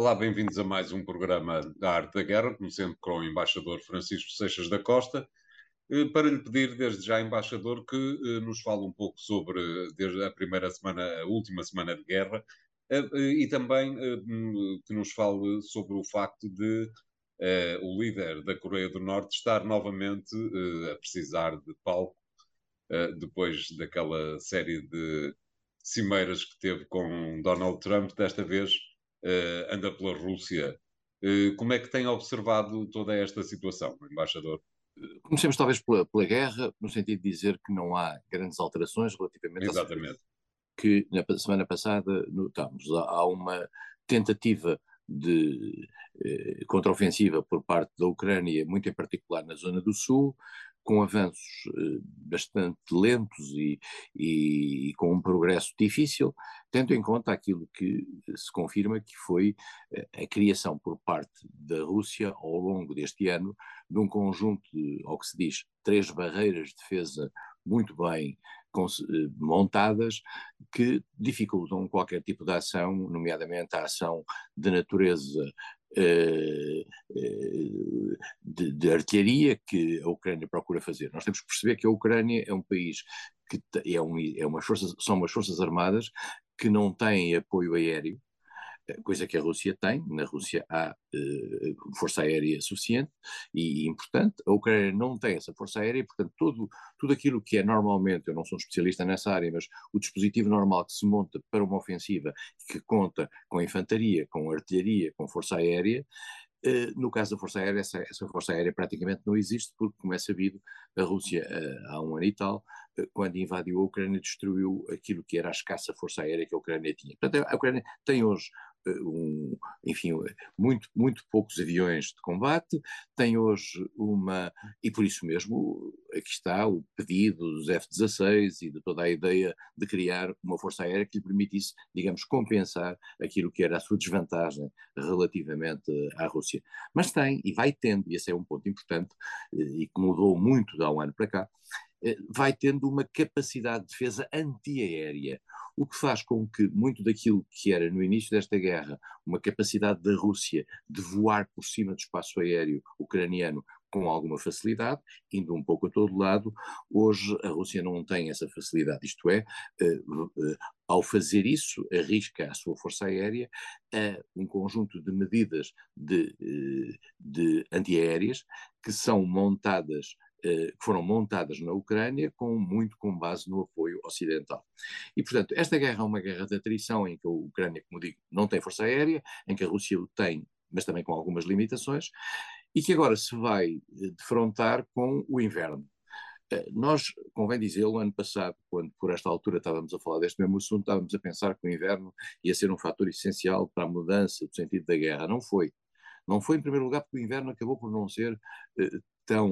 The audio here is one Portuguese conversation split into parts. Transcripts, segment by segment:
Olá, bem-vindos a mais um programa da Arte da Guerra, como sempre com o embaixador Francisco Seixas da Costa, eh, para lhe pedir desde já, embaixador, que eh, nos fale um pouco sobre desde a primeira semana, a última semana de guerra, eh, e também hum, que nos fale sobre o facto de o líder da Coreia do Norte estar novamente a precisar de palco depois daquela série de cimeiras que teve com Donald Trump, desta vez uh, anda pela Rússia. Uh, como é que tem observado toda esta situação, embaixador? Comecemos talvez pela, pela, guerra, no sentido de dizer que não há grandes alterações relativamente Exatamente. que na semana passada notámos. Há uma tentativa de eh, contraofensiva por parte da Ucrânia, muito em particular na zona do sul, com avanços eh, bastante lentos e, e, com um progresso difícil, tendo em conta aquilo que se confirma que foi eh, a criação por parte da Rússia ao longo deste ano de um conjunto, de, ao que se diz, três barreiras de defesa muito bem eh, montadas que dificultam qualquer tipo de ação, nomeadamente a ação de natureza eh, eh, de, de, artilharia que a Ucrânia procura fazer. Nós temos que perceber que a Ucrânia é um país que é, um, é são umas forças armadas que não têm apoio aéreo, coisa que a Rússia tem. Na Rússia há uh, força aérea suficiente e, e, importante. A Ucrânia não tem essa força aérea portanto, tudo, tudo aquilo que é normalmente, eu não sou um especialista nessa área, mas o dispositivo normal que se monta para uma ofensiva, que conta com infantaria, com artilharia, com força aérea, Uh, no caso da Força Aérea, essa, essa, Força Aérea praticamente não existe, porque, como é sabido, a Rússia, uh, há um ano e tal, quando invadiu a Ucrânia, destruiu aquilo que era a escassa Força Aérea que a Ucrânia tinha. Portanto, a Ucrânia tem hoje um, enfim, muito, muito poucos aviões de combate, tem hoje uma, e por isso mesmo aqui está o pedido dos F-16 e de toda a ideia de criar uma força aérea que lhe permitisse, digamos, compensar aquilo que era a sua desvantagem relativamente à Rússia. Mas tem, e vai tendo, e esse é um ponto importante, e que mudou muito de há um ano para cá, eh, vai tendo uma capacidade de defesa antiaérea, o que faz com que muito daquilo que era no início desta guerra uma capacidade da Rússia de voar por cima do espaço aéreo ucraniano com alguma facilidade, indo um pouco a todo lado, hoje a Rússia não tem essa facilidade, isto é, uh, uh, ao fazer isso, arrisca a sua força aérea a um conjunto de medidas de, de antiaéreas que são montadas eh, que foram montadas na Ucrânia com muito com base no apoio ocidental. E, portanto, esta guerra é uma guerra de atrição em que a Ucrânia, como digo, não tem força aérea, em que a Rússia o tem, mas também com algumas limitações, e que agora se vai eh, defrontar com o inverno. Eh, nós, convém dizê-lo, ano passado, quando por esta altura estávamos a falar deste mesmo assunto, estávamos a pensar que o inverno ia ser um fator essencial para a mudança do sentido da guerra. Não foi. Não foi, em primeiro lugar, porque o inverno acabou por não ser tão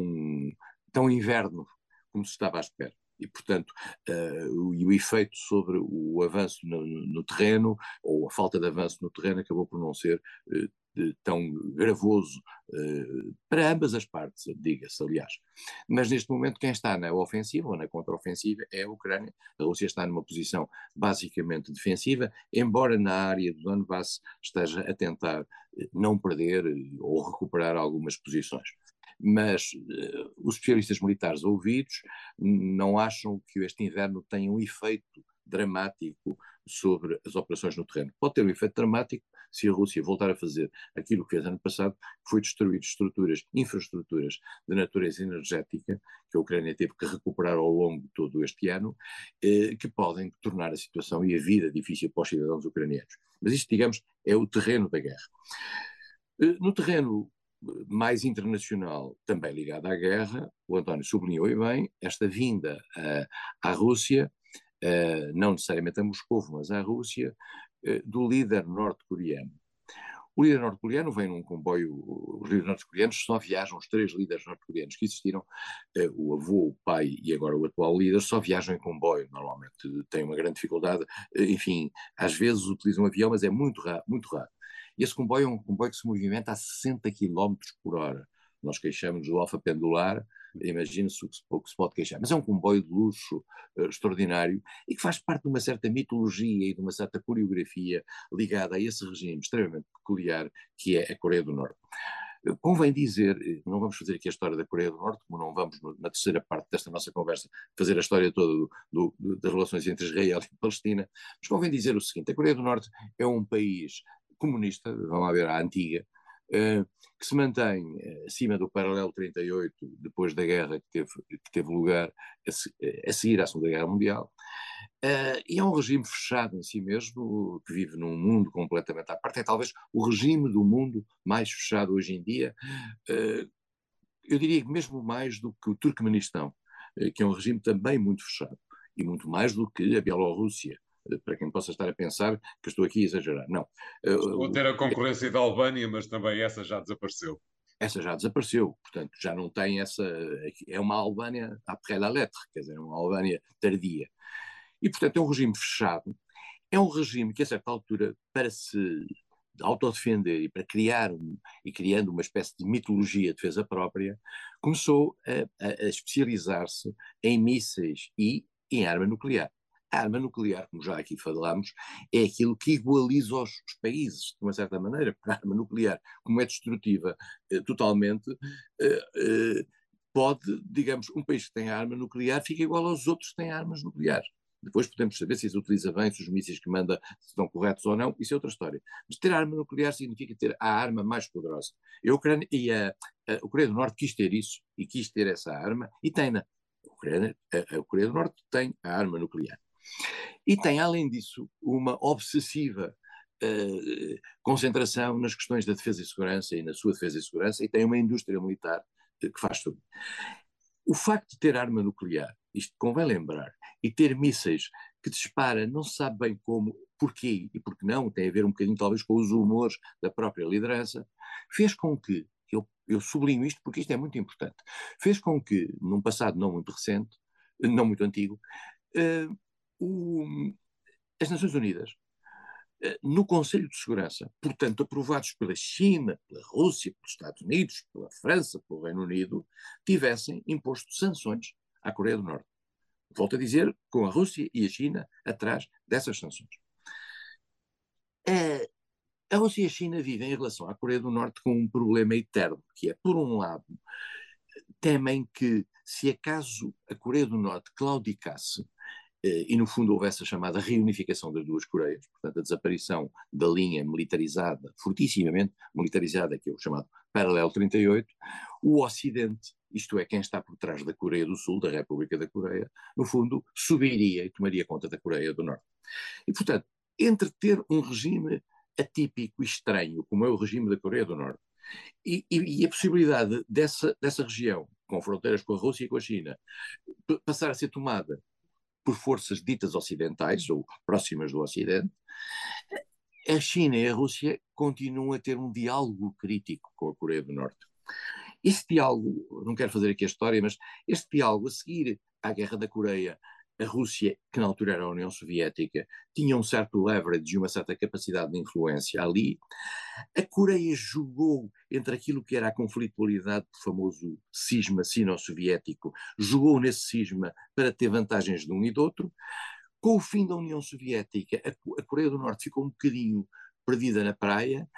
tão inverno como se estava à espera. E, portanto, uh, o, e o efeito sobre o avanço no, no, terreno, ou a falta de avanço no terreno, acabou por não ser uh, de, tão gravoso uh, para ambas as partes, diga-se, aliás. Mas neste momento, quem está na ofensiva ou na contraofensiva é a Ucrânia. A Rússia está numa posição basicamente defensiva, embora na área do Donbass esteja a tentar não perder ou recuperar algumas posições mas uh, os especialistas militares ouvidos não acham que este inverno tenha um efeito dramático sobre as operações no terreno. Pode ter um efeito dramático se a Rússia voltar a fazer aquilo que fez ano passado, que foi destruir estruturas, infraestruturas de natureza energética, que a Ucrânia teve que recuperar ao longo de todo este ano, eh, que podem tornar a situação e a vida difícil para os cidadãos ucranianos. Mas isto, digamos, é o terreno da guerra. Eh, no terreno mais internacional, também ligada à guerra, o António sublinhou e bem, esta vinda uh, à Rússia, uh, não necessariamente a Moscou, mas à Rússia, uh, do líder norte-coreano. O líder norte-coreano vem num comboio, os líderes norte-coreanos só viajam, os três líderes norte-coreanos que existiram, o avô, o pai e agora o atual líder, só viajam em comboio, normalmente têm uma grande dificuldade, enfim, às vezes utilizam um avião, mas é muito raro, muito raro. Esse comboio é um comboio que se movimenta a 60 km por hora. Nós queixamos do alfa pendular, imagine-se o, o, que se pode queixar. Mas é um comboio de luxo uh, extraordinário e que faz parte de uma certa mitologia e de uma certa coreografia ligada a esse regime extremamente peculiar que é a Coreia do Norte. Convém dizer, não vamos fazer aqui a história da Coreia do Norte, como não vamos na terceira parte desta nossa conversa fazer a história toda do, do, das relações entre Israel e Palestina, mas convém dizer o seguinte: a Coreia do Norte é um país comunista, vamos lá ver, a antiga, Uh, que se mantém uh, acima do paralelo 38, depois da guerra que teve, que teve lugar a, a, seguir à Segunda Guerra Mundial, e é um regime fechado em si mesmo, que vive num mundo completamente à parte, é talvez o regime do mundo mais fechado hoje em dia, eu diria que mesmo mais do que o Turcomenistão, que é um regime também muito fechado, e muito mais do que a Bielorrússia, para quem possa estar a pensar que estou aqui a exagerar. Não. Estou a ter a concorrência da Albânia, mas também essa já desapareceu. Essa já desapareceu, portanto, já não tem essa. É uma Albânia après la lettre, quer dizer, uma Albânia tardia. E, portanto, é um regime fechado. É um regime que, a certa altura, para se autodefender e para criar um, e criando uma espécie de mitologia de defesa própria, começou a, a, a especializar-se em mísseis e em arma nuclear. A arma nuclear, como já aqui falámos, é aquilo que igualiza os, os países, de uma certa maneira, porque a arma nuclear, como é destrutiva eh, totalmente, eh, eh, pode, digamos, um país que tem arma nuclear fica igual aos outros que têm armas nucleares. Depois podemos saber se isso utiliza bem, se os mísseis que manda estão corretos ou não, isso é outra história. Mas ter arma nuclear significa ter a arma mais poderosa. A Ucrânia, e a, a Coreia do Norte quis ter isso, e quis ter essa arma, e tem-na. A Coreia do Norte tem a arma nuclear. E tem, além disso, uma obsessiva uh, concentração nas questões da defesa e segurança e na sua defesa e segurança, e tem uma indústria militar que faz tudo. O facto de ter arma nuclear, isto convém lembrar, e ter mísseis que dispara, não se sabe bem como, porquê e porque não, tem a ver um bocadinho talvez com os humores da própria liderança, fez com que, eu, eu sublinho isto porque isto é muito importante, fez com que, num passado não muito recente, não muito antigo, uh, o, as Nações Unidas, eh, no Conselho de Segurança, portanto aprovados pela China, pela Rússia, pelos Estados Unidos, pela França, pelo Reino Unido, tivessem imposto sanções à Coreia do Norte. Volto a dizer, com a Rússia e a China atrás dessas sanções. A, a Rússia e a China vivem em relação à Coreia do Norte com um problema eterno, que é, por um lado, temem que, se acaso a Coreia do Norte claudicasse, e no fundo houve essa chamada reunificação das duas Coreias, portanto a desaparição da linha militarizada, fortissimamente militarizada, que é o chamado Paralelo 38, o Ocidente, isto é, quem está por trás da Coreia do Sul, da República da Coreia, no fundo subiria e tomaria conta da Coreia do Norte. E portanto, entre ter um regime atípico e estranho, como é o regime da Coreia do Norte, e, e, e a possibilidade dessa, dessa região, com fronteiras com a Rússia e com a China, passar a ser tomada por forças ditas ocidentais ou próximas do Ocidente, a China e a Rússia continuam a ter um diálogo crítico com a Coreia do Norte. Esse diálogo, não quero fazer aqui a história, mas este diálogo a seguir à Guerra da Coreia a Rússia, que na altura era a União Soviética, tinha um certo leverage e uma certa capacidade de influência ali. A Coreia jogou entre aquilo que era a conflitualidade do famoso cisma sino-soviético, jogou nesse cisma para ter vantagens de um e do outro. Com o fim da União Soviética, a Coreia do Norte ficou um bocadinho perdida na praia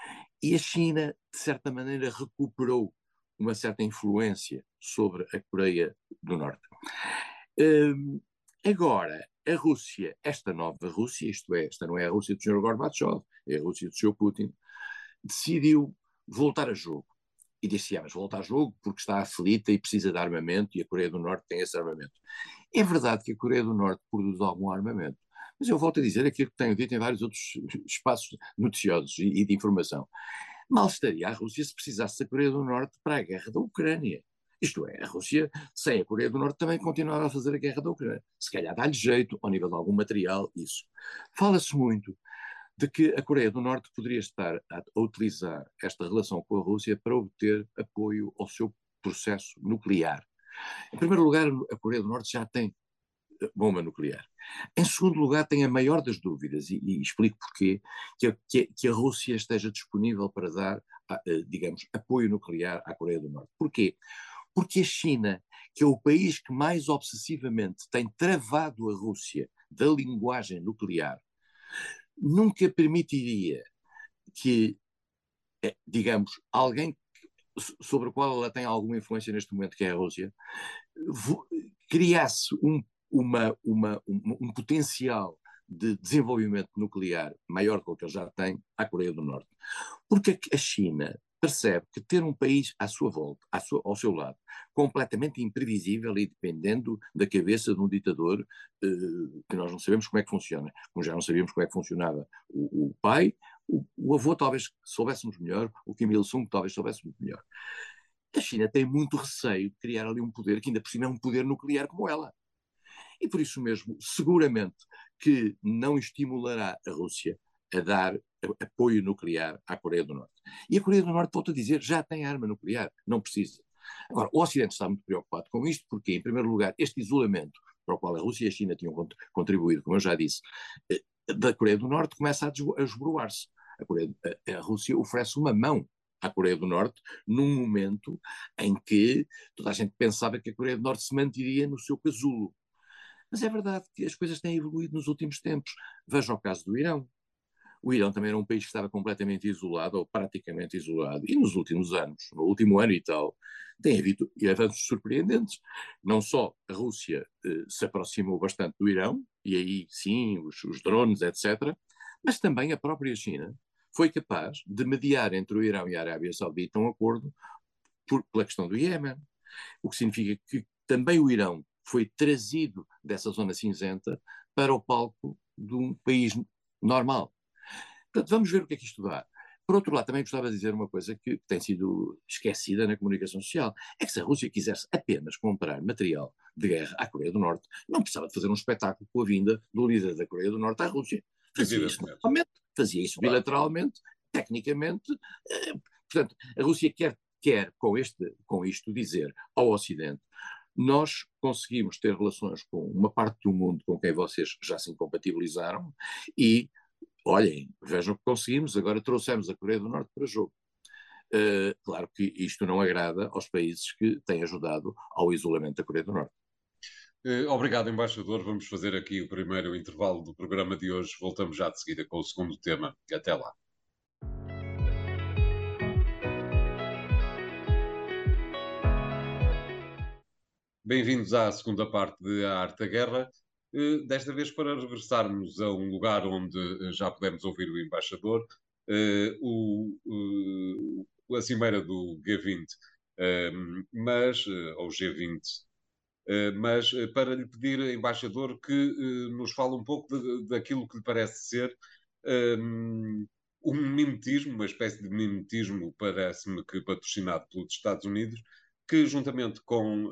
e a China, de certa maneira, recuperou uma certa influência sobre a Coreia do Norte. Um, Agora, a Rússia, esta nova Rússia, isto é, esta não é a Rússia do Sr. Gorbachev, é a Rússia do Sr. Putin, decidiu voltar a jogo. E disse, ah, mas volta a jogo porque está aflita e precisa de armamento e a Coreia do Norte tem esse armamento. É verdade que a Coreia do Norte produz algum armamento, mas eu volto a dizer aquilo que tenho dito em vários outros espaços noticiosos e, e de informação. Mal estaria a Rússia se precisasse da Coreia do Norte para a guerra da Ucrânia. Isto é, a Rússia, sem a Coreia do Norte, também continuava a fazer a guerra da Ucrânia. Se calhar dá-lhe jeito, ao nível de algum material, isso. Fala-se muito de que a Coreia do Norte poderia estar a, utilizar esta relação com a Rússia para obter apoio ao seu processo nuclear. Em primeiro lugar, a Coreia do Norte já tem bomba nuclear. Em segundo lugar, tem a maior das dúvidas, e, e explico porquê, que que, a, Rússia esteja disponível para dar, digamos, apoio nuclear à Coreia do Norte. Porquê? Porque a China, que é o país que mais obsessivamente tem travado a Rússia da linguagem nuclear, nunca permitiria que, eh, digamos, alguém sobre o qual ela tem alguma influência neste momento, que é a Rússia, criasse um, uma, uma, um, um potencial de desenvolvimento nuclear maior do que o que ele já tem à Coreia do Norte. Porque a China percebe que ter um país à sua volta, à sua, ao seu lado, completamente imprevisível e dependendo da cabeça de um ditador eh, que nós não sabemos como é que funciona, como já não sabíamos como é que funcionava o, o pai, o, o, avô talvez soubéssemos melhor, o Kim Il-sung talvez soubéssemos melhor. A China tem muito receio de criar ali um poder que ainda por cima é um poder nuclear como ela. E por isso mesmo, seguramente que não estimulará a Rússia a dar apoio nuclear à Coreia do Norte. E a Coreia do Norte, volto a dizer, já tem arma nuclear, não precisa. Agora, o Ocidente está muito preocupado com isto, porque, em primeiro lugar, este isolamento para o qual a Rússia e a China tinham contribuído, como eu já disse, eh, da Coreia do Norte começa a esboroar-se. A, a Rússia oferece uma mão à Coreia do Norte num momento em que toda a gente pensava que a Coreia do Norte se manteria no seu casulo. Mas é verdade que as coisas têm evoluído nos últimos tempos. Veja o caso do Irão. O Irão também era um país que estava completamente isolado, ou praticamente isolado, e nos últimos anos, no último ano e tal, tem havido avanços surpreendentes. Não só a Rússia eh, se aproximou bastante do Irão, e aí sim, os, os drones, etc., mas também a própria China foi capaz de mediar entre o Irão e a Arábia Saudita um acordo por, pela questão do Iémen. O que significa que também o Irão foi trazido dessa zona cinzenta para o palco de um país normal. Portanto, vamos ver o que é que isto dá. Por outro lado, também gostava de dizer uma coisa que tem sido esquecida na comunicação social: é que se a Rússia quisesse apenas comprar material de guerra à Coreia do Norte, não precisava de fazer um espetáculo com a vinda do líder da Coreia do Norte à Rússia. Fazia isso normalmente, fazia isso bilateralmente, tecnicamente. Eh, portanto, a Rússia quer, quer com, este, com isto dizer ao Ocidente nós conseguimos ter relações com uma parte do mundo com quem vocês já se incompatibilizaram e olhem, vejam o que conseguimos, agora trouxemos a Coreia do Norte para jogo. Uh, claro que isto não agrada aos países que têm ajudado ao isolamento da Coreia do Norte. Uh, obrigado, embaixador. Vamos fazer aqui o primeiro intervalo do programa de hoje. Voltamos já de seguida com o segundo tema. Até lá. Bem-vindos à segunda parte de A Arte da Guerra. Eh, desta vez para regressarmos a um lugar onde eh, já pudemos ouvir o embaixador, eh, o, a cimeira do G20, mas, ou G20, mas para lhe pedir, embaixador, que nos fale um pouco de, daquilo que lhe parece ser um mimetismo, uma espécie de mimetismo, parece-me que patrocinado pelos Estados Unidos, que juntamente com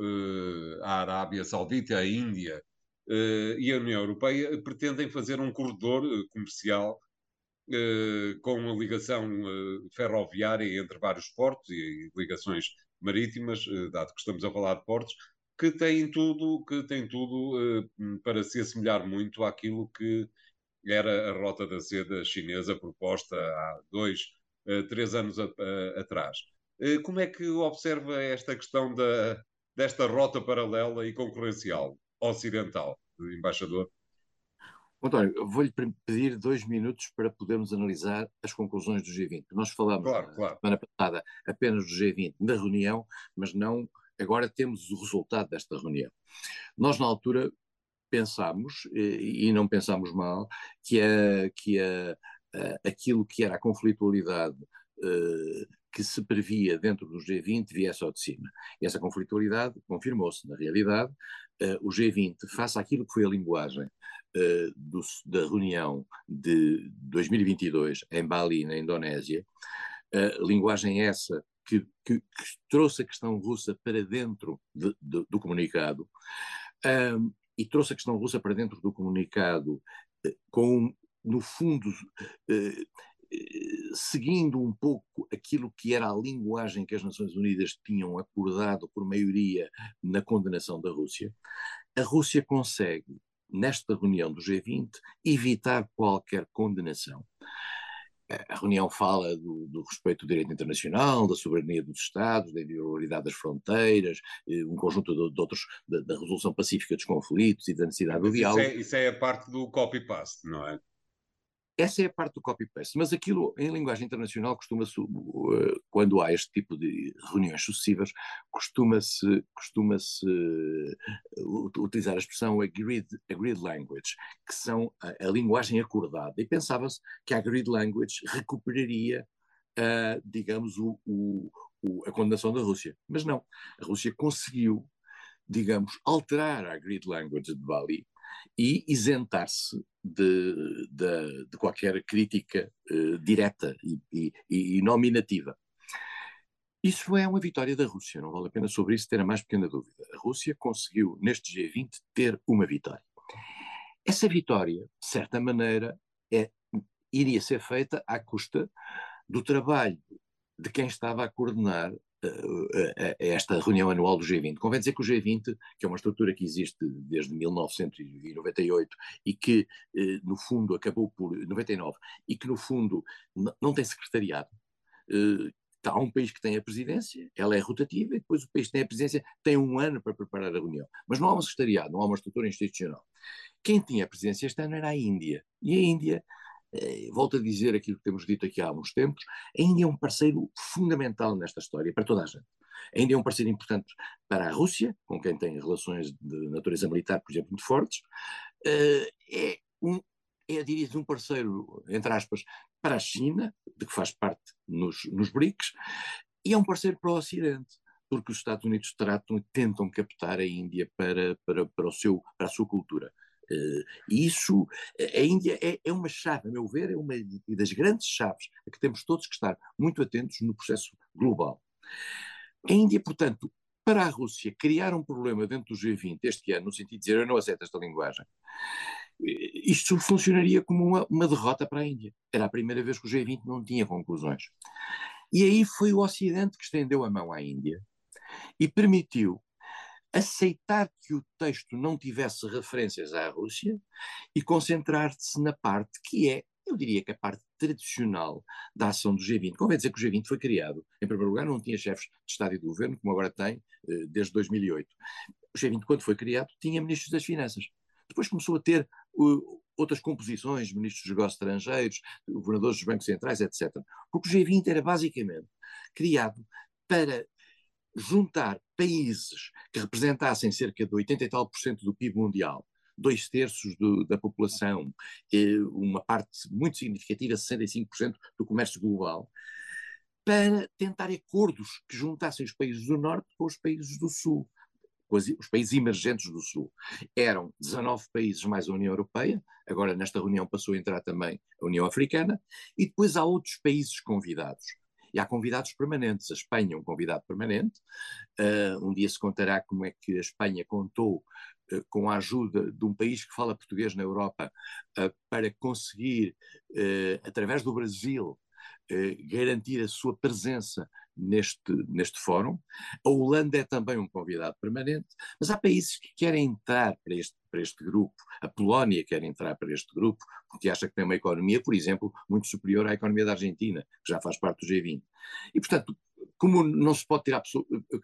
a Arábia Saudita, a Índia, e a União Europeia pretendem fazer um corredor uh, comercial uh, com uma ligação ferroviária entre vários portos e, ligações marítimas, dado que estamos a falar de portos, que têm tudo, que têm tudo para se assemelhar muito àquilo que era a rota da seda chinesa proposta há dois, três anos a, atrás. Como é que observa esta questão da, desta rota paralela e concorrencial? Ocidental, embaixador? António, vou-lhe pedir dois minutos para podermos analisar as conclusões do G20. Nós falamos claro, claro. semana passada apenas do G20, da reunião, mas não. Agora temos o resultado desta reunião. Nós, na altura, pensámos, e não pensámos mal, que, a, que a, a, aquilo que era a conflitualidade uh, que se previa dentro do G20 viesse ao de cima. E essa conflitualidade confirmou-se. Na realidade, uh, o G20, face àquilo que foi a linguagem uh, do, da reunião de 2022 em Bali, na Indonésia, uh, linguagem essa que, que, que, trouxe a questão russa para dentro de, de, do comunicado, um, e trouxe a questão russa para dentro do comunicado com, no fundo, seguindo um pouco aquilo que era a linguagem que as Nações Unidas tinham acordado por maioria na condenação da Rússia, a Rússia consegue, nesta reunião do G20, evitar qualquer condenação. A reunião fala do, do, respeito do direito internacional, da soberania dos Estados, da inviolabilidade das fronteiras, eh, um conjunto de, de outros, da, da, resolução pacífica dos conflitos e da necessidade do diálogo. Isso é, isso é a parte do copy-paste, não é? Essa é a parte do copy-paste, mas aquilo em linguagem internacional costuma-se, uh, quando há este tipo de reuniões sucessivas, costuma-se costuma uh, utilizar a expressão agreed, agreed language, que são a, a linguagem acordada. E pensava-se que a agreed language recuperaria, uh, digamos, o, o, o, a condenação da Rússia. Mas não, a Rússia conseguiu, digamos, alterar a agreed language de Bali e isentar-se de, de, de, qualquer crítica uh, direta e, e, e, nominativa. Isso é uma vitória da Rússia, não vale a pena sobre isso ter a mais pequena dúvida. A Rússia conseguiu, neste G20, ter uma vitória. Essa vitória, de certa maneira, é, iria ser feita à custa do trabalho de quem estava a coordenar esta reunião anual do G20. Convém dizer que o G20, que é uma estrutura que existe desde 1998 e que, eh, no fundo, acabou por 99 e que, no fundo, não tem secretariado. Eh, há um país que tem a presidência, ela é rotativa, e depois o país que tem a presidência tem um ano para preparar a reunião. Mas não há um secretariado, não há uma estrutura institucional. Quem tinha a presidência este ano era a Índia. E a Índia eh, volto a dizer aquilo que temos dito aqui há alguns tempos, a Índia é um parceiro fundamental nesta história, para toda a gente. A Índia é um parceiro importante para a Rússia, com quem tem relações de natureza militar, por exemplo, muito fortes. Eh, é um, é, diria um parceiro, entre aspas, para a China, de que faz parte nos, nos BRICS, e é um parceiro para o Ocidente, porque os Estados Unidos tratam e tentam captar a Índia para, para, para, o seu, para a sua cultura. E isso, a Índia é, é, uma chave, a meu ver, é uma das grandes chaves a que temos todos que estar muito atentos no processo global. A Índia, portanto, para a Rússia criar um problema dentro do G20 este ano, no sentido de dizer eu não aceito esta linguagem, eh, isto funcionaria como uma, uma derrota para a Índia. Era a primeira vez que o G20 não tinha conclusões. E aí foi o Ocidente que estendeu a mão à Índia e permitiu aceitar que o texto não tivesse referências à Rússia e concentrar-se na parte que é, eu diria que a parte tradicional da ação do G20. Convém dizer que o G20 foi criado, em primeiro lugar, não tinha chefes de Estado e de Governo, como agora tem, eh, desde 2008. O G20, quando foi criado, tinha ministros das Finanças. Depois começou a ter uh, outras composições, ministros dos negócios estrangeiros, governadores dos bancos centrais, etc. Porque o G20 era basicamente criado para juntar países que representassem cerca de 80 e tal por cento do PIB mundial, dois terços do, da população, uma parte muito significativa, 65% do comércio global, para tentar acordos que juntassem os países do Norte com os países do Sul, os países emergentes do Sul. Eram 19 países mais a União Europeia, agora nesta reunião passou a entrar também a União Africana, e depois há outros países convidados. E há convidados permanentes. A Espanha é um convidado permanente. Uh, um dia se contará como é que a Espanha contou uh, com a ajuda de um país que fala português na Europa uh, para conseguir, através do Brasil, garantir a sua presença neste, neste fórum. A Holanda é também um convidado permanente, mas há países que querem entrar para este, para este grupo. A Polónia quer entrar para este grupo, porque acha que tem uma economia, por exemplo, muito superior à economia da Argentina, que já faz parte do G20. E, portanto, como não se pode tirar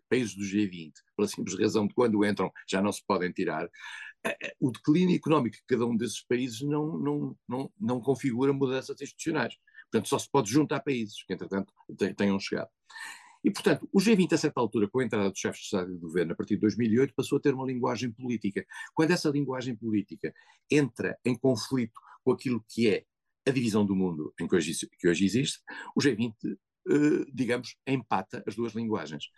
países do G20, pela simples razão de quando entram já não se podem tirar, eh, eh, o declínio económico de cada um desses países não, não, não, não configura mudanças institucionais. Portanto, só se pode juntar países que, entretanto, tenham chegado. E, portanto, o G20, a certa altura, com a entrada dos chefes de Estado e de Governo, a partir de 2008, passou a ter uma linguagem política. Quando essa linguagem política entra em conflito com aquilo que é a divisão do mundo em que hoje, que hoje existe, o G20, eh, digamos, empata as duas linguagens.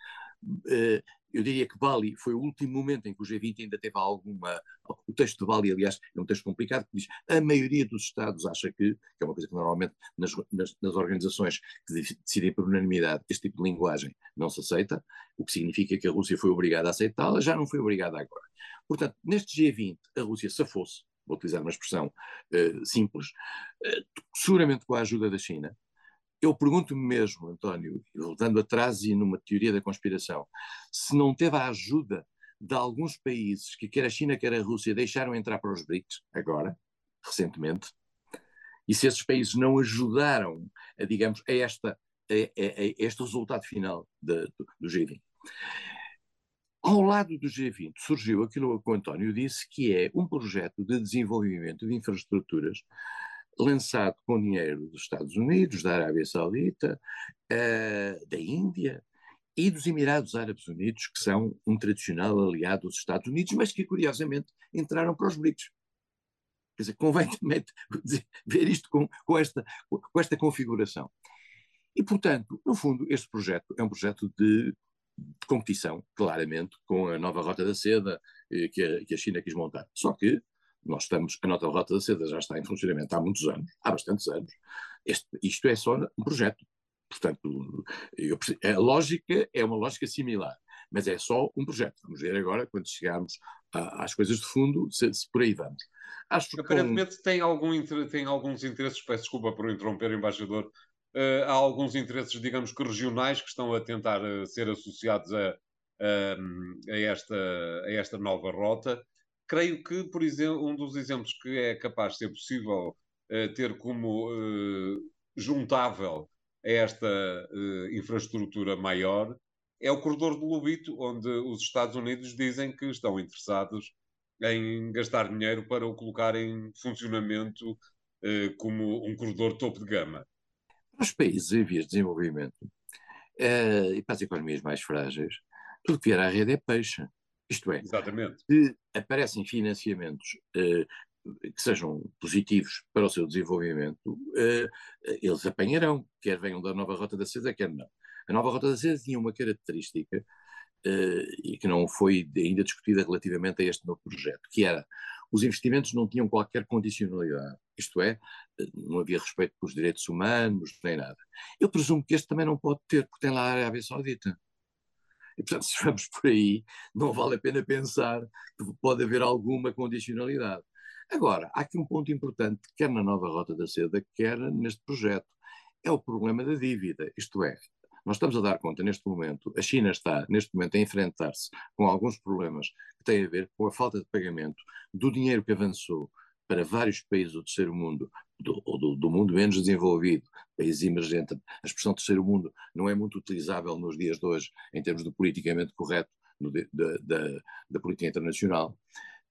Eh, eu diria que Bali foi o último momento em que o G20 ainda teve alguma. O texto de Bali, aliás, é um texto complicado, que diz a maioria dos Estados acha que, que é uma coisa que normalmente nas, nas, nas organizações que decidem por unanimidade este tipo de linguagem não se aceita, o que significa que a Rússia foi obrigada a aceitá-la, já não foi obrigada agora. Portanto, neste G20, a Rússia safou-se, vou utilizar uma expressão uh, simples, uh, seguramente com a ajuda da China. Eu pergunto-me mesmo, António, voltando atrás e numa teoria da conspiração, se não teve a ajuda de alguns países que quer a China, quer a Rússia, deixaram entrar para os BRICS, agora, recentemente, e se esses países não ajudaram, a, digamos, a, esta, a, a, este resultado final de, do, do G20. Ao lado do G20 surgiu aquilo que o António disse, que é um projeto de desenvolvimento de infraestruturas lançado com dinheiro dos Estados Unidos, da Arábia Saudita, uh, da Índia e dos Emirados Árabes Unidos, que são um tradicional aliado dos Estados Unidos, mas que curiosamente entraram para os BRICS. Quer dizer, convém também ver isto com, com, esta, com esta configuração. E, portanto, no fundo, este projeto é um projeto de de competição, claramente, com a nova Rota da Seda eh, que, a, que a China quis montar. Só que nós estamos, a nova Rota da Seda já está em funcionamento há muitos anos, há bastantes anos. Este, isto é só um projeto. Portanto, eu, a lógica é uma lógica similar, mas é só um projeto. Vamos ver agora, quando chegarmos a, às coisas de fundo, se, se, por aí vamos. Acho Aparentemente que, tem, algum, tem alguns interesses, peço desculpa por interromper, embaixador, uh, há alguns interesses, digamos que regionais, que estão a tentar uh, ser associados a, a, esta, a esta nova rota. Creio que, por exemplo, um dos exemplos que é capaz de ser possível uh, ter como juntável a esta infraestrutura maior é o corredor do Lubito, onde os Estados Unidos dizem que estão interessados em gastar dinheiro para o colocar em funcionamento como um corredor topo de gama. Para os países em vias de desenvolvimento uh, e para as economias mais frágeis, tudo que vier à rede é peixe. Isto é, Exatamente. se aparecem financiamentos uh, que sejam positivos para o seu desenvolvimento, uh, eles apanharão, quer venham da nova Rota da Seda, quer não. A nova Rota da Seda tinha uma característica e que não foi ainda discutida relativamente a este novo projeto, que era os investimentos não tinham qualquer condicionalidade, isto é, não havia respeito pelos direitos humanos, nem nada. Eu presumo que este também não pode ter, porque tem lá a Arábia Saudita. E, portanto, se vamos por aí, não vale a pena pensar que pode haver alguma condicionalidade. Agora, há aqui um ponto importante, quer na nova Rota da Seda, quer neste projeto. É o problema da dívida. Isto é, nós estamos a dar conta neste momento, a China está neste momento a enfrentar-se com alguns problemas que têm a ver com a falta de pagamento do dinheiro que avançou para vários países do terceiro mundo, do, do, do, mundo menos desenvolvido, países emergentes. A expressão terceiro mundo não é muito utilizável nos dias de hoje em termos do politicamente correto no, da, da, da política internacional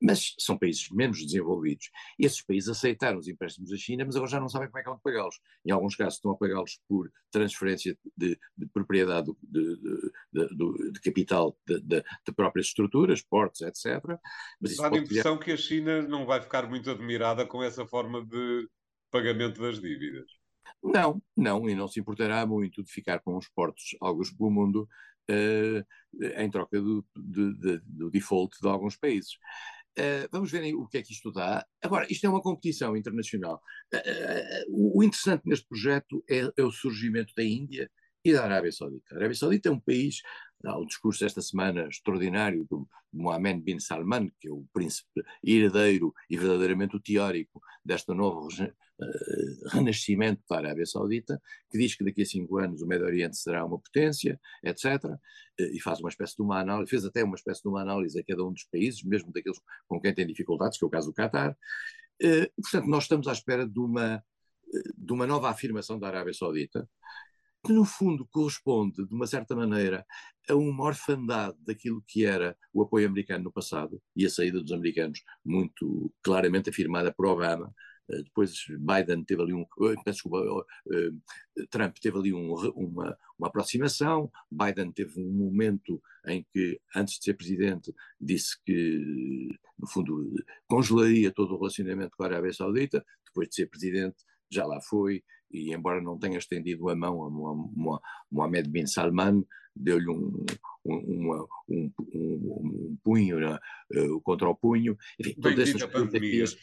mas são países menos desenvolvidos. E esses países aceitaram os empréstimos da China, mas agora já não sabem como é que vão pagá-los. Em alguns casos estão a pagá-los por transferência de, de propriedade de, de, de capital de, próprias estruturas, portos, etc. Mas Dá a impressão que a China não vai ficar muito admirada com essa forma de pagamento das dívidas. Não, não, e não se importará muito de ficar com os portos, alguns pelo mundo, uh, em troca do, do default de alguns países. Uh, vamos ver o que é que isto dá. Agora, isto é uma competição internacional. Uh, uh, o interessante neste projeto é, é, o surgimento da Índia e da Arábia Saudita. A Arábia Saudita é um país, há um discurso esta semana extraordinário do Mohammed bin Salman, que é o príncipe herdeiro e verdadeiramente o teórico desta nova uh, renascimento da Arábia Saudita, que diz que daqui a cinco anos o Médio Oriente será uma potência, etc. Uh, e faz uma espécie de uma análise, fez até uma espécie de uma análise a cada um dos países, mesmo daqueles com quem tem dificuldades, que é o caso do Qatar. Uh, portanto, nós estamos à espera de uma, de uma nova afirmação da Arábia Saudita, que no fundo corresponde, de uma certa maneira, a uma orfandade daquilo que era o apoio americano no passado e a saída dos americanos, muito claramente afirmada por Obama, eh, depois Biden teve ali um, eh, desculpa, uh, Trump teve ali um, uma, uma aproximação, Biden teve um momento em que, antes de ser presidente, disse que, no fundo, congelaria todo o relacionamento com a Arábia Saudita, depois de ser presidente, já lá foi, e embora não tenha estendido a mão a Mohamed bin Salman, deu-lhe um, um, um, um, punho uh, contra o punho, enfim, todas estas fotografias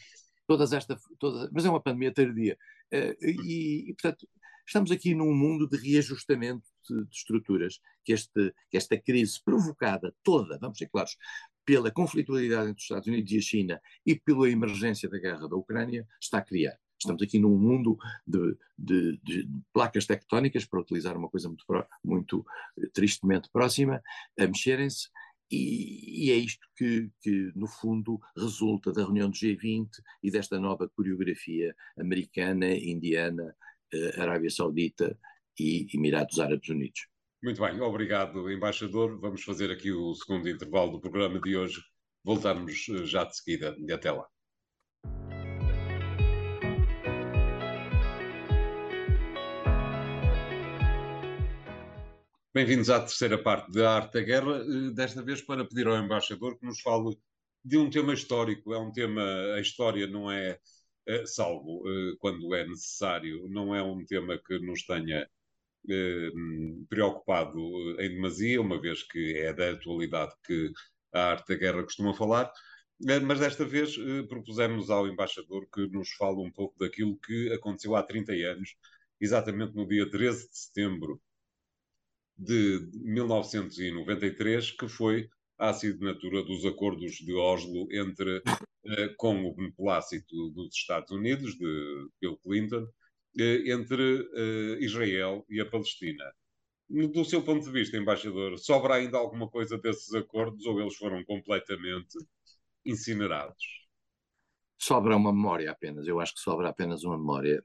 todas esta, todas, mas é uma pandemia tardia. Uh, e, e, portanto, estamos aqui num mundo de reajustamento de, de estruturas, que, este, que esta crise provocada toda, vamos ser claros, pela conflitualidade entre os Estados Unidos e a China e pela emergência da guerra da Ucrânia, está a criar. Estamos aqui num mundo de, de, de placas tectónicas, para utilizar uma coisa muito, muito eh, tristemente próxima, a mexerem-se, e, e, é isto que, que, no fundo, resulta da reunião do G20 e desta nova coreografia americana, indiana, eh, Arábia Saudita e Emirados Árabes Unidos. Muito bem, obrigado, embaixador. Vamos fazer aqui o segundo intervalo do programa de hoje. Voltamos eh, já de seguida até lá. Bem-vindos à terceira parte da Arte da Guerra, eh, desta vez para pedir ao embaixador que nos fale de um tema histórico. É um tema, a história não é, é salvo quando é necessário, não é um tema que nos tenha eh, preocupado em demasia, uma vez que é da atualidade que a arte da guerra costuma falar. Eh, mas desta vez eh, propusemos ao embaixador que nos fale um pouco daquilo que aconteceu há 30 anos, exatamente no dia 13 de setembro de 1993, que foi a assinatura dos acordos de Oslo entre, com o beneplácito dos Estados Unidos, de Bill Clinton, eh, entre eh, Israel e a Palestina. Do seu ponto de vista, embaixador, sobra ainda alguma coisa desses acordos ou eles foram completamente incinerados? Sobra uma memória apenas, eu acho que sobra apenas uma memória.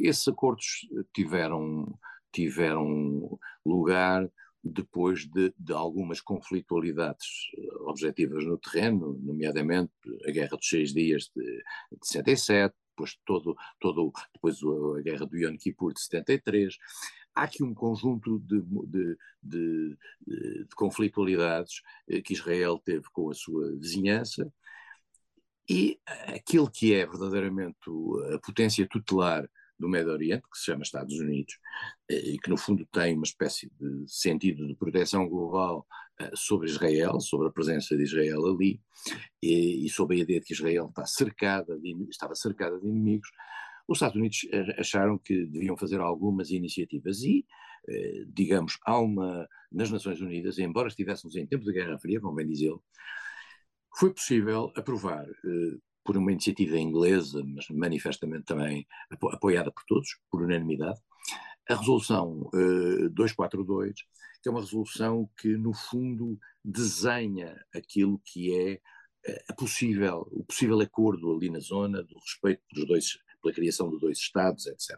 Esses acordos tiveram, tiveram lugar depois de, de, algumas conflitualidades objetivas no terreno, nomeadamente a Guerra dos Seis Dias de, de 77, depois todo, todo depois a guerra do Yom Kippur de 73. Há aqui um conjunto de, de, de, de conflitualidades eh, que Israel teve com a sua vizinhança e aquilo que é verdadeiramente a potência tutelar do Médio Oriente, que se chama Estados Unidos, eh, e que no fundo tem uma espécie de sentido de proteção global eh, sobre Israel, sobre a presença de Israel ali, e, e sobre a ideia de que Israel está cercada de, estava cercada de inimigos, os Estados Unidos acharam que deviam fazer algumas iniciativas e, eh, digamos, há uma, nas Nações Unidas, embora estivéssemos em tempo de Guerra Fria, como bem dizê-lo, foi possível aprovar por uma iniciativa inglesa, mas manifestamente também apoiada por todos, por unanimidade, a resolução uh, 242, que é uma resolução que, no fundo, desenha aquilo que é uh, possível, o possível acordo ali na zona do respeito pelos dois, pela criação de dois Estados, etc.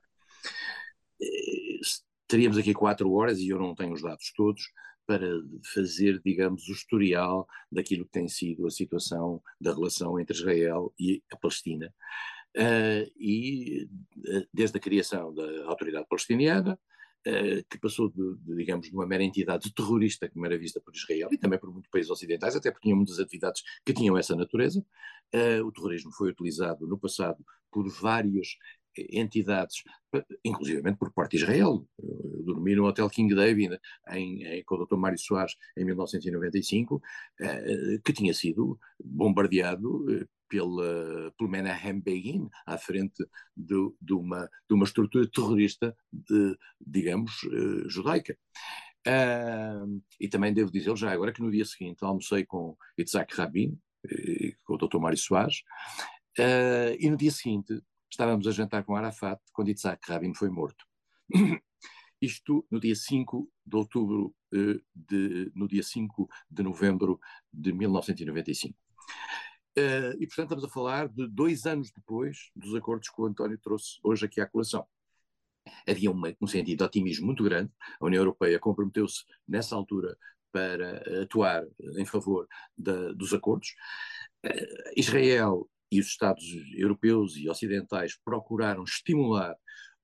Eh, teríamos aqui quatro horas, e eu não tenho os dados todos, para fazer, digamos, o historial daquilo que tem sido a situação da relação entre Israel e a Palestina. Uh, e uh, desde a criação da autoridade palestiniana, uh, que passou de, de, digamos, de uma mera entidade terrorista como era vista por Israel e também por muitos países ocidentais, até porque tinham muitas atividades que tinham essa natureza. o terrorismo foi utilizado no passado por vários entidades, inclusive por parte de Israel. Eu dormi no Hotel King David em, em, com o Dr. Mário Soares em 1995, eh, que tinha sido bombardeado eh, pela, pelo Menahem Begin, à frente de, de, uma, de uma estrutura terrorista, de, digamos, uh, judaica. Uh, e também devo dizer já agora que no dia seguinte almocei com Isaac Rabin, uh, com o Dr. Mário Soares, e no dia seguinte estávamos a jantar com Arafat quando Yitzhak Rabin foi morto. Isto no dia 5 de outubro, eh, de, no dia 5 de novembro de 1995. Uh, e, portanto, estamos a falar de dois anos depois dos acordos que o António trouxe hoje aqui à colação. Havia uma, um sentido de otimismo muito grande. A União Europeia comprometeu-se, nessa altura, para atuar em favor da, dos acordos. Uh, Israel e os Estados europeus e ocidentais procuraram estimular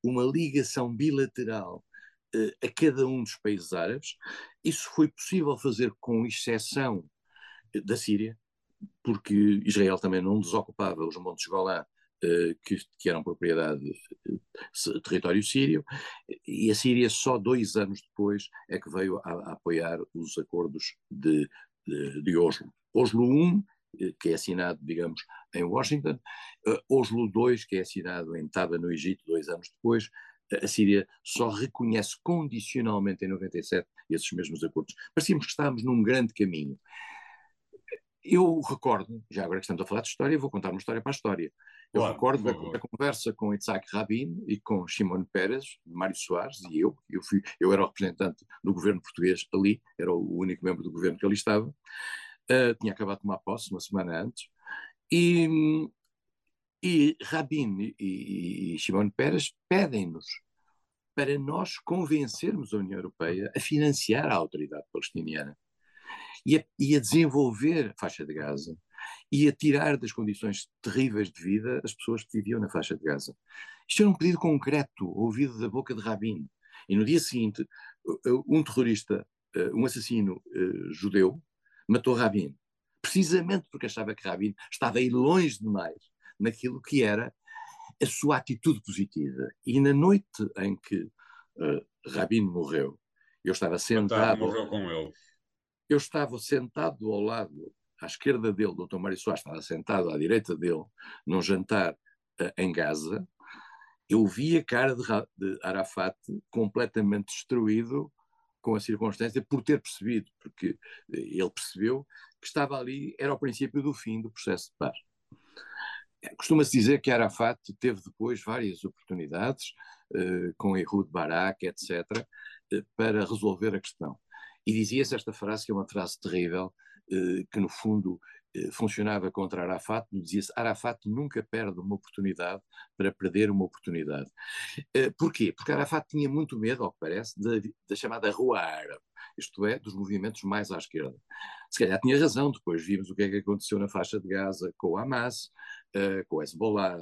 uma ligação bilateral uh, a cada um dos países árabes. Isso foi possível fazer com exceção eh, da Síria, porque Israel também não desocupava os Montes Golã, uh, que, que, eram propriedade território sírio, e a Síria só dois anos depois é que veio a, a apoiar os acordos de, de, de Oslo. Oslo I eh, que é assinado, digamos, em Washington, uh, Oslo II, que é assinado em Taba, no Egito, dois anos depois, a Síria só reconhece condicionalmente em 97 esses mesmos acordos. Parecíamos que estávamos num grande caminho. eu recordo, já agora que estamos a falar de história, vou contar uma história para a história. Eu claro, recordo da, da, conversa com Isaac Rabin e com Shimon Peres, Mário Soares e eu. Eu, fui, eu era o representante do governo português ali, era o único membro do governo que ali estava. Uh, tinha acabado de tomar posse uma semana antes. E, e Rabin e, e Shimon Peres pedem-nos para nós convencermos a União Europeia a financiar a autoridade palestiniana e a, e a desenvolver a faixa de Gaza e a tirar das condições terríveis de vida as pessoas que viviam na faixa de Gaza. Isto era um pedido concreto, ouvido da boca de Rabin. E no dia seguinte, um terrorista, eh, um assassino judeu, matou Rabin, precisamente porque achava que Rabin estava aí longe demais naquilo que era a sua atitude positiva. E na noite em que uh, Rabin morreu, eu estava sentado. morreu com ele. Eu estava sentado ao lado, à esquerda dele, o Dr. Mário Soares estava sentado à direita dele, num jantar uh, em Gaza. Eu vi a cara de, de Arafat completamente destruído com a circunstância por ter percebido, porque ele percebeu que estava ali, era o princípio do fim do processo de paz. Costuma-se dizer que Arafat teve depois várias oportunidades, uh, com Ehud Barak, etc., uh, para resolver a questão. E dizia-se esta frase, que é uma frase terrível, uh, que no fundo funcionava contra Arafat, dizia-se Arafat nunca perde uma oportunidade para perder uma oportunidade. Porquê? Porque Arafat tinha muito medo, ao que parece, da, da chamada Rua Árabe, isto é, dos movimentos mais à esquerda. Se calhar tinha razão, depois vimos o que é que aconteceu na faixa de Gaza com o Hamas, uh, com o Hezbollah.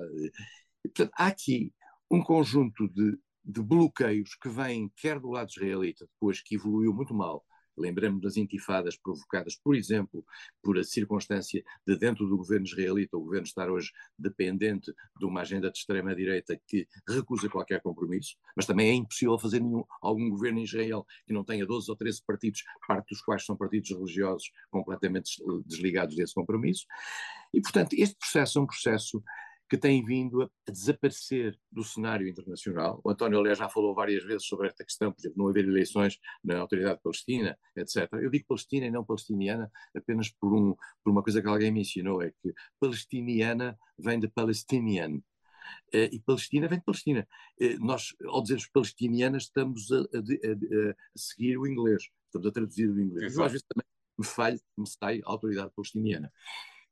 Portanto, há aqui um conjunto de, de bloqueios que vêm quer do lado israelita, depois que evoluiu muito mal, Lembramos das intifadas provocadas, por exemplo, por a circunstância de dentro do governo israelita o governo estar hoje dependente de uma agenda de extrema-direita que recusa qualquer compromisso, mas também é impossível fazer nenhum, algum governo em Israel que não tenha 12 ou 13 partidos, parte dos quais são partidos religiosos completamente desligados desse compromisso. E, portanto, este processo é um processo que têm vindo a, desaparecer do cenário internacional. O António, aliás, já falou várias vezes sobre esta questão, por exemplo, não haver eleições na Autoridade Palestina, etc. Eu digo Palestina e não palestiniana apenas por, um, por uma coisa que alguém me ensinou, é que palestiniana vem de Palestinian. Uh, e Palestina vem de Palestina. Uh, nós, ao dizermos palestiniana, estamos a, a, a, a, seguir o inglês, estamos a traduzir o inglês. Eu, às vezes também me falho, me sai a autoridade palestiniana.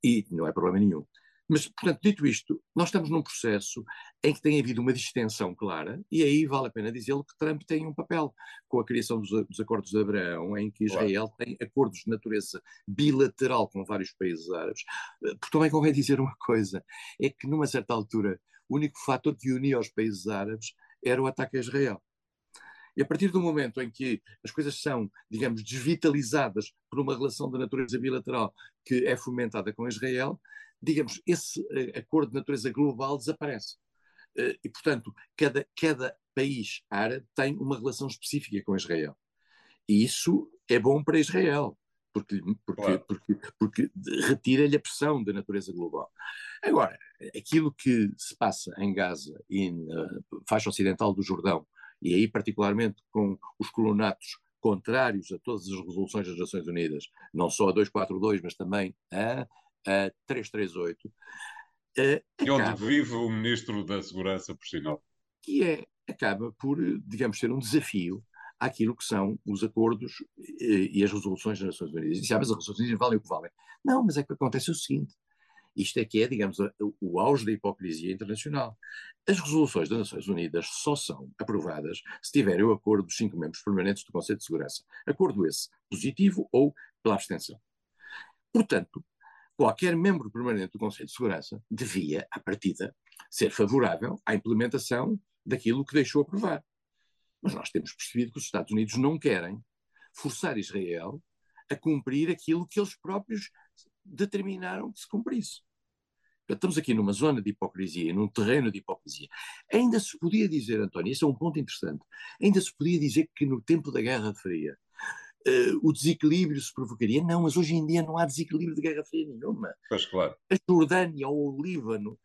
E não é problema nenhum. Mas, portanto, dito isto, nós estamos num processo em que tem havido uma distensão clara, e aí vale a pena dizê-lo que Trump tem um papel com a criação dos, dos acordos de Abraão, em que Israel claro. tem acordos de natureza bilateral com vários países árabes. Eh, porque também convém dizer uma coisa: é que, numa certa altura, o único fator que unia os países árabes era o ataque a Israel. E a partir do momento em que as coisas são, digamos, desvitalizadas por uma relação de natureza bilateral que é fomentada com Israel, digamos, esse uh, acordo de natureza global desaparece. Uh, e, portanto, cada, cada país árabe tem uma relação específica com Israel. E isso é bom para Israel, porque, porque, claro. porque, porque retira-lhe a pressão da natureza global. Agora, aquilo que se passa em Gaza e na faixa ocidental do Jordão, e aí particularmente com os colonatos contrários a todas as resoluções das Nações Unidas, não só a 242, mas também a a 338. Uh, e onde vive o Ministro da Segurança, por sinal. Que é, acaba por, digamos, ser um desafio àquilo que são os acordos e, e as resoluções das Nações Unidas. E sabe, as resoluções valem o que valem. Não, mas é que acontece o seguinte, isto é que é, digamos, o auge da hipocrisia internacional. As resoluções das Nações Unidas só são aprovadas se tiverem o acordo dos cinco membros permanentes do Conselho de Segurança. Acordo esse positivo ou pela abstenção. Portanto, qualquer membro permanente do Conselho de Segurança devia, à partida, ser favorável à implementação daquilo que deixou aprovar. Mas nós temos percebido que os Estados Unidos não querem forçar Israel a cumprir aquilo que eles próprios determinaram que se cumprisse. Estamos aqui numa zona de hipocrisia, num terreno de hipocrisia. Ainda se podia dizer, António, isso é um ponto interessante, ainda se podia dizer que no tempo da Guerra Fria uh, o desequilíbrio se provocaria. Não, mas hoje em dia não há desequilíbrio de Guerra Fria nenhuma. Pois claro. A Jordânia ou o Líbano,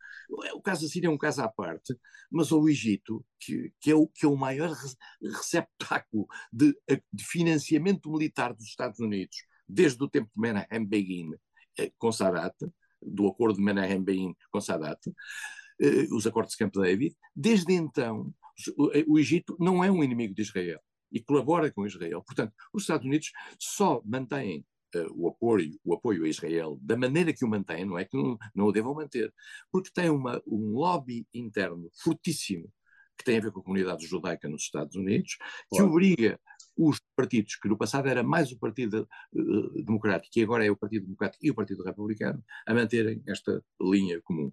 o caso da Síria é um caso à parte, mas o Egito, que, que, é, o, que é o maior receptáculo de, de financiamento militar dos Estados Unidos desde o tempo de Menahem Begin, com Sadat, do acordo de Menahem-Begin com Sadat, os acordos de Camp David. Desde então, o Egito não é um inimigo de Israel e colabora com Israel. Portanto, os Estados Unidos só mantêm uh, o, apoio, o apoio a Israel da maneira que o mantêm, não é que não, não o devam manter, porque tem uma, um lobby interno fortíssimo que tem a ver com a comunidade judaica nos Estados Unidos, que claro. obriga os partidos, que no passado era mais o Partido uh, Democrático e agora é o Partido Democrático e o Partido Republicano, a manterem esta linha comum.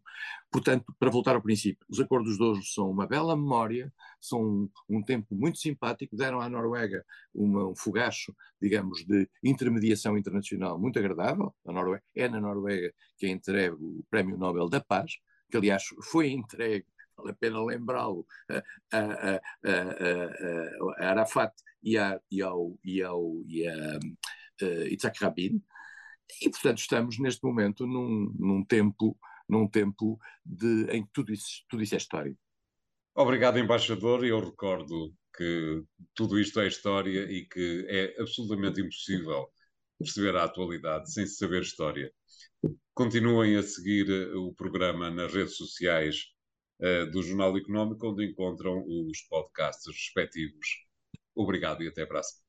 Portanto, para voltar ao princípio, os acordos de hoje são uma bela memória, são um, um tempo muito simpático, deram à Noruega uma, um fogacho, digamos, de intermediação internacional muito agradável. A Noruega, é na Noruega que é entregue o Prémio Nobel da Paz, que aliás foi entregue vale a pena lembrá-lo, a, a, a, a, Arafat e, a, e ao, e ao e a, uh, Itzhak Rabin, e portanto estamos neste momento num, num tempo, num tempo de, em que tudo isso, tudo isso é história. Obrigado, embaixador, eu recordo que tudo isto é história e que é absolutamente impossível perceber a atualidade sem saber história. Continuem a seguir eh, o programa nas redes sociais uh, do Jornal Económico, onde encontram os podcasts respectivos. Obrigado e até a próxima.